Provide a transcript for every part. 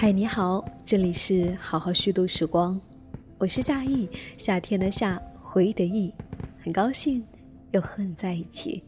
嗨，你好，这里是好好虚度时光，我是夏意，夏天的夏，回忆的忆，很高兴又和你在一起。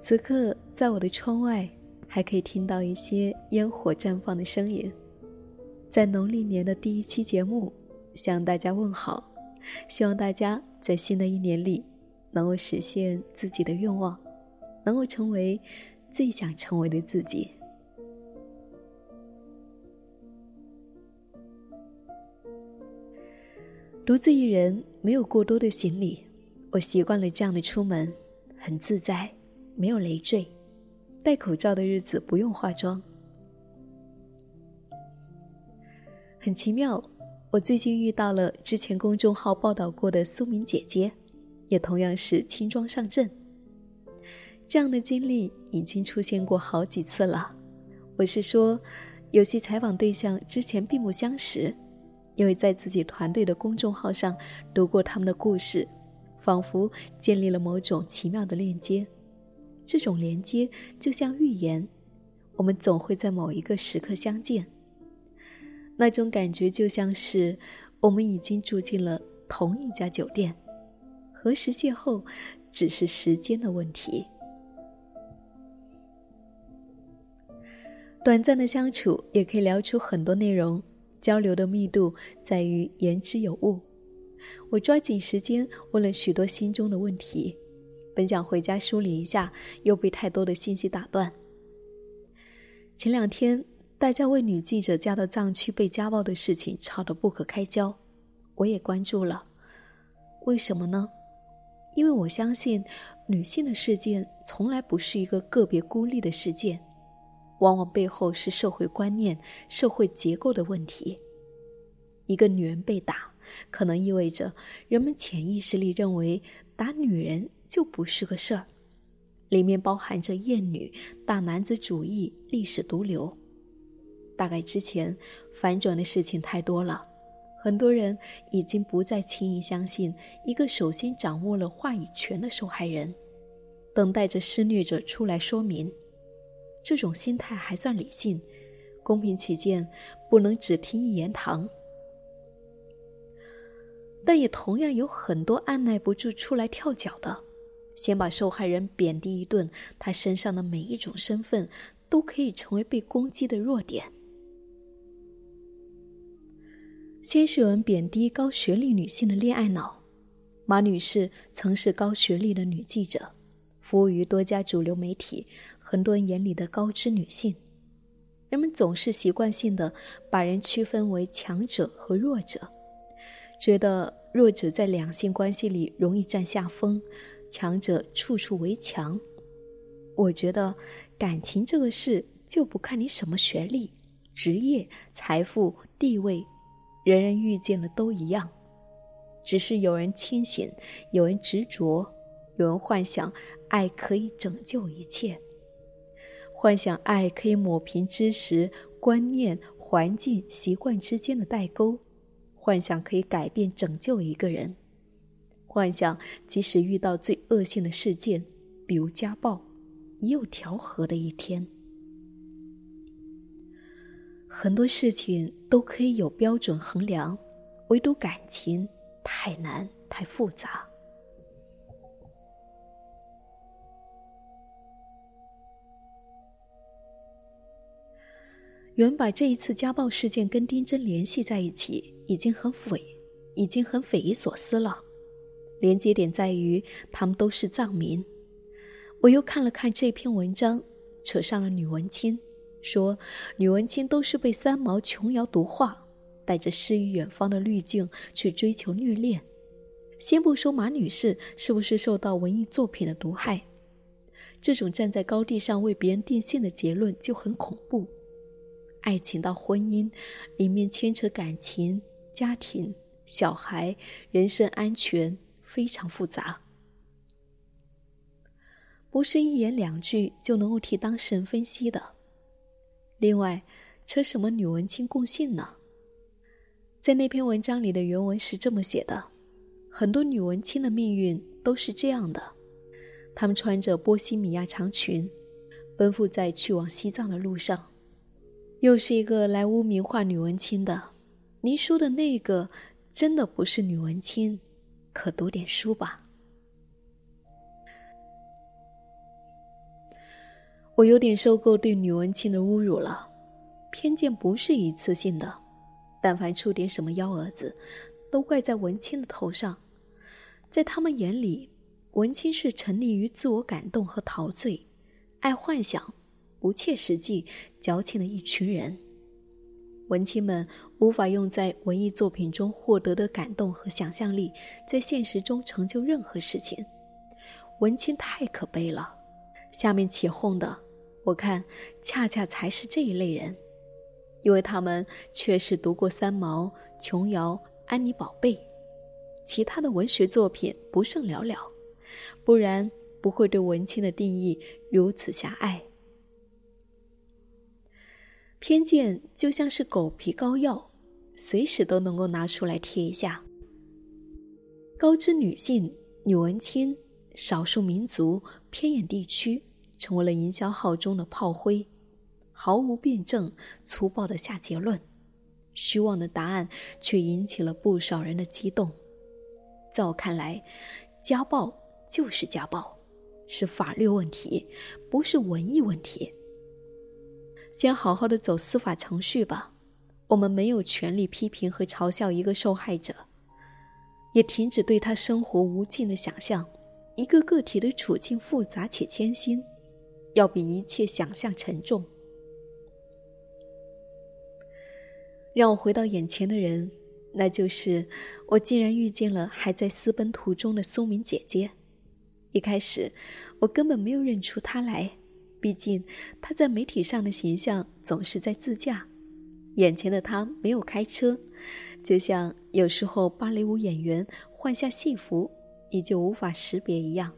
此刻，在我的窗外，还可以听到一些烟火绽放的声音。在农历年的第一期节目，向大家问好，希望大家在新的一年里，能够实现自己的愿望，能够成为最想成为的自己。独自一人，没有过多的行李，我习惯了这样的出门，很自在，没有累赘。戴口罩的日子不用化妆，很奇妙。我最近遇到了之前公众号报道过的苏明姐姐，也同样是轻装上阵。这样的经历已经出现过好几次了。我是说，有些采访对象之前并不相识。因为在自己团队的公众号上读过他们的故事，仿佛建立了某种奇妙的链接。这种连接就像预言，我们总会在某一个时刻相见。那种感觉就像是我们已经住进了同一家酒店，何时邂逅，只是时间的问题。短暂的相处也可以聊出很多内容。交流的密度在于言之有物。我抓紧时间问了许多心中的问题，本想回家梳理一下，又被太多的信息打断。前两天，大家为女记者嫁到藏区被家暴的事情吵得不可开交，我也关注了。为什么呢？因为我相信，女性的事件从来不是一个个别孤立的事件。往往背后是社会观念、社会结构的问题。一个女人被打，可能意味着人们潜意识里认为打女人就不是个事儿，里面包含着厌女、大男子主义、历史毒瘤。大概之前反转的事情太多了，很多人已经不再轻易相信一个首先掌握了话语权的受害人，等待着施虐者出来说明。这种心态还算理性，公平起见，不能只听一言堂。但也同样有很多按耐不住出来跳脚的，先把受害人贬低一顿，他身上的每一种身份都可以成为被攻击的弱点。先是有人贬低高学历女性的恋爱脑，马女士曾是高学历的女记者，服务于多家主流媒体。很多人眼里的高知女性，人们总是习惯性的把人区分为强者和弱者，觉得弱者在两性关系里容易占下风，强者处处为强。我觉得感情这个事就不看你什么学历、职业、财富、地位，人人遇见了都一样，只是有人清醒，有人执着，有人幻想爱可以拯救一切。幻想爱可以抹平知识、观念、环境、习惯之间的代沟，幻想可以改变、拯救一个人，幻想即使遇到最恶性的事件，比如家暴，也有调和的一天。很多事情都可以有标准衡量，唯独感情太难、太复杂。有人把这一次家暴事件跟丁真联系在一起，已经很匪，已经很匪夷所思了。连接点在于他们都是藏民。我又看了看这篇文章，扯上了女文青，说女文青都是被三毛琼瑶毒化，带着诗与远方的滤镜去追求虐恋。先不说马女士是不是受到文艺作品的毒害，这种站在高地上为别人定性的结论就很恐怖。爱情到婚姻，里面牵扯感情、家庭、小孩、人身安全，非常复杂，不是一言两句就能够替当事人分析的。另外，扯什么女文青共性呢？在那篇文章里的原文是这么写的：很多女文青的命运都是这样的，她们穿着波西米亚长裙，奔赴在去往西藏的路上。又是一个来污名化女文青的。您说的那个真的不是女文青，可读点书吧。我有点受够对女文青的侮辱了。偏见不是一次性的，但凡出点什么幺蛾子，都怪在文青的头上。在他们眼里，文青是沉溺于自我感动和陶醉，爱幻想。不切实际、矫情的一群人，文青们无法用在文艺作品中获得的感动和想象力，在现实中成就任何事情。文青太可悲了。下面起哄的，我看恰恰才是这一类人，因为他们确实读过三毛、琼瑶、安妮宝贝，其他的文学作品不甚了了，不然不会对文青的定义如此狭隘。偏见就像是狗皮膏药，随时都能够拿出来贴一下。高知女性、女文青、少数民族、偏远地区，成为了营销号中的炮灰，毫无辩证、粗暴的下结论，虚妄的答案却引起了不少人的激动。在我看来，家暴就是家暴，是法律问题，不是文艺问题。先好好的走司法程序吧，我们没有权利批评和嘲笑一个受害者，也停止对他生活无尽的想象。一个个体的处境复杂且艰辛，要比一切想象沉重。让我回到眼前的人，那就是我竟然遇见了还在私奔途中的苏明姐姐。一开始，我根本没有认出她来。毕竟，他在媒体上的形象总是在自驾，眼前的他没有开车，就像有时候芭蕾舞演员换下戏服，你就无法识别一样。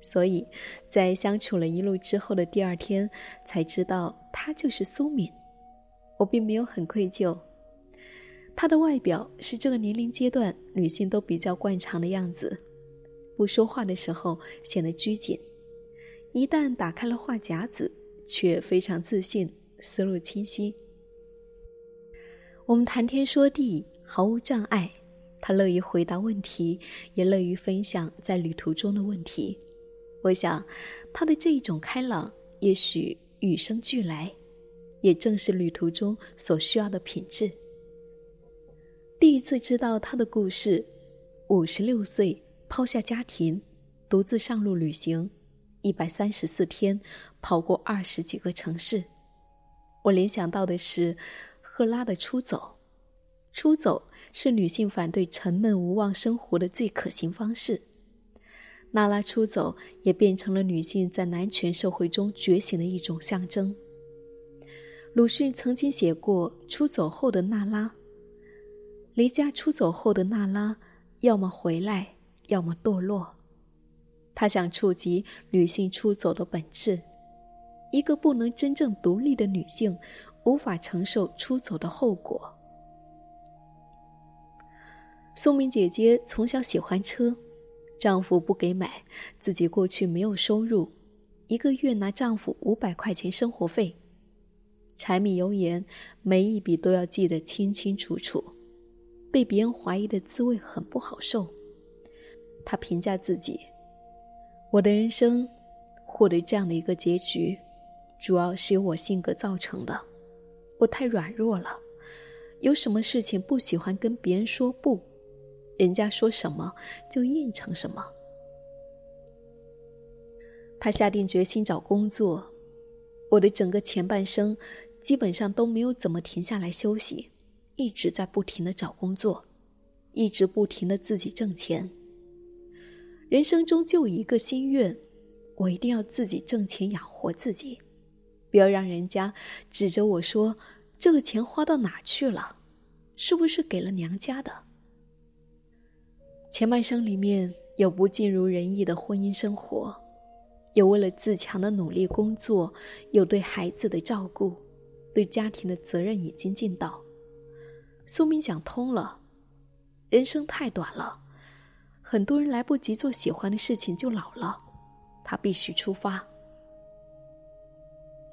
所以，在相处了一路之后的第二天，才知道她就是苏敏。我并没有很愧疚，她的外表是这个年龄阶段女性都比较惯常的样子，不说话的时候显得拘谨。一旦打开了话匣子，却非常自信，思路清晰。我们谈天说地，毫无障碍。他乐于回答问题，也乐于分享在旅途中的问题。我想，他的这一种开朗，也许与生俱来，也正是旅途中所需要的品质。第一次知道他的故事，五十六岁抛下家庭，独自上路旅行。一百三十四天，跑过二十几个城市，我联想到的是赫拉的出走。出走是女性反对沉闷无望生活的最可行方式。娜拉出走也变成了女性在男权社会中觉醒的一种象征。鲁迅曾经写过《出走后的娜拉》，离家出走后的娜拉，要么回来，要么堕落。他想触及女性出走的本质。一个不能真正独立的女性，无法承受出走的后果。宋明姐姐从小喜欢车，丈夫不给买，自己过去没有收入，一个月拿丈夫五百块钱生活费，柴米油盐每一笔都要记得清清楚楚，被别人怀疑的滋味很不好受。她评价自己。我的人生获得这样的一个结局，主要是由我性格造成的。我太软弱了，有什么事情不喜欢跟别人说不，人家说什么就应承什么。他下定决心找工作，我的整个前半生基本上都没有怎么停下来休息，一直在不停的找工作，一直不停的自己挣钱。人生中就一个心愿，我一定要自己挣钱养活自己，不要让人家指着我说这个钱花到哪去了，是不是给了娘家的？前半生里面有不尽如人意的婚姻生活，有为了自强的努力工作，有对孩子的照顾，对家庭的责任已经尽到。苏明想通了，人生太短了。很多人来不及做喜欢的事情就老了，他必须出发。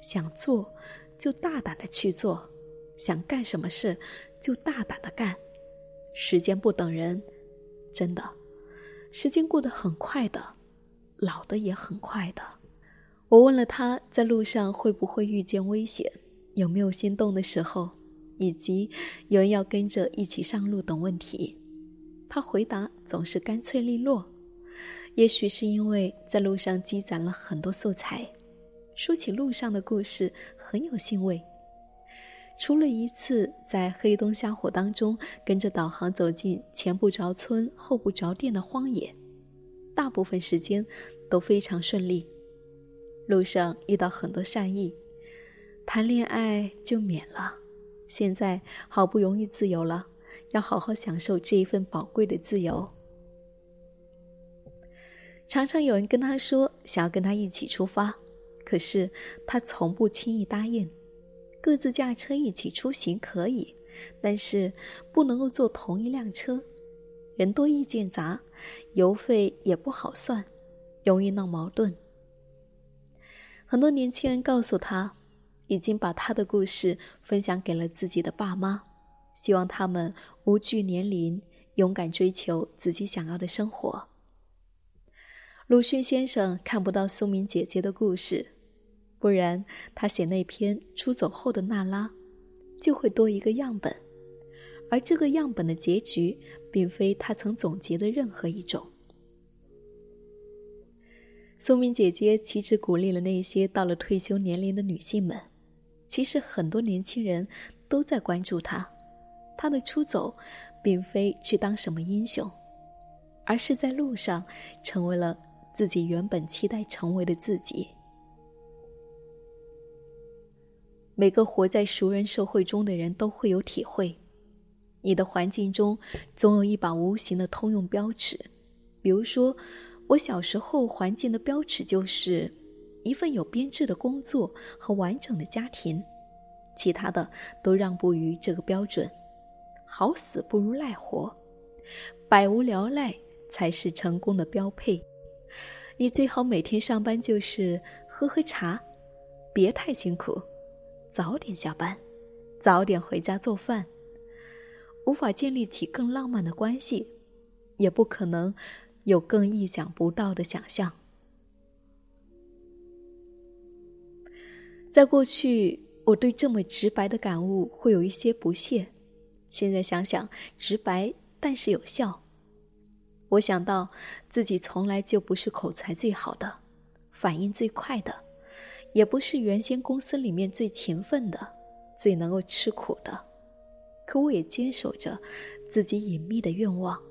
想做，就大胆的去做，想干什么事就大胆的干。时间不等人，真的，时间过得很快的，老的也很快的。我问了他在路上会不会遇见危险，有没有心动的时候，以及有人要跟着一起上路等问题，他回答总是干脆利落。也许是因为在路上积攒了很多素材，说起路上的故事很有兴味。除了一次在黑灯瞎火当中跟着导航走进前不着村后不着店的荒野，大部分时间都非常顺利。路上遇到很多善意，谈恋爱就免了。现在好不容易自由了，要好好享受这一份宝贵的自由。常常有人跟他说想要跟他一起出发，可是他从不轻易答应。各自驾车一起出行可以，但是不能够坐同一辆车，人多意见杂，油费也不好算，容易闹矛盾。很多年轻人告诉他，已经把他的故事分享给了自己的爸妈，希望他们无惧年龄，勇敢追求自己想要的生活。鲁迅先生看不到苏明姐姐的故事。不然，他写那篇《出走后的娜拉》，就会多一个样本，而这个样本的结局，并非他曾总结的任何一种。苏明姐姐岂止鼓励了那些到了退休年龄的女性们，其实很多年轻人都在关注她。他的出走，并非去当什么英雄，而是在路上成为了自己原本期待成为的自己。每个活在熟人社会中的人都会有体会，你的环境中总有一把无形的通用标尺。比如说，我小时候环境的标尺就是一份有编制的工作和完整的家庭，其他的都让步于这个标准。好死不如赖活，百无聊赖才是成功的标配。你最好每天上班就是喝喝茶，别太辛苦。早点下班，早点回家做饭。无法建立起更浪漫的关系，也不可能有更意想不到的想象。在过去，我对这么直白的感悟会有一些不屑，现在想想，直白但是有效。我想到自己从来就不是口才最好的，反应最快的。也不是原先公司里面最勤奋的，最能够吃苦的，可我也坚守着自己隐秘的愿望。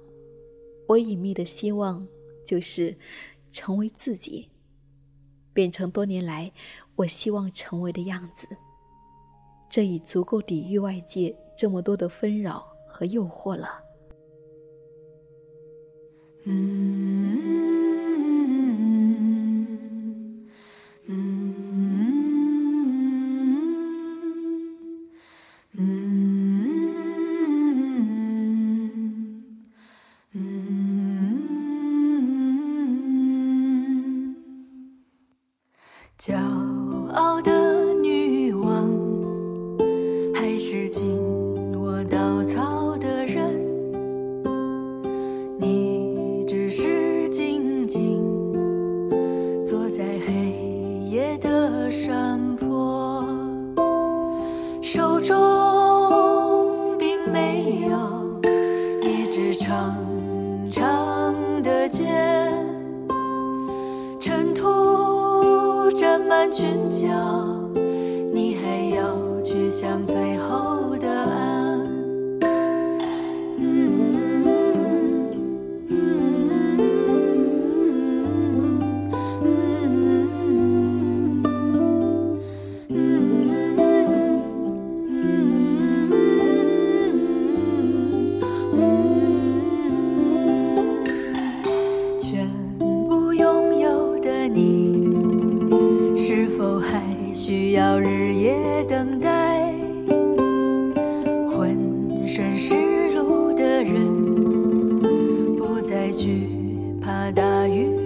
我隐秘的希望就是成为自己，变成多年来我希望成为的样子。这已足够抵御外界这么多的纷扰和诱惑了。相随浑身湿漉的人，不再惧怕大雨。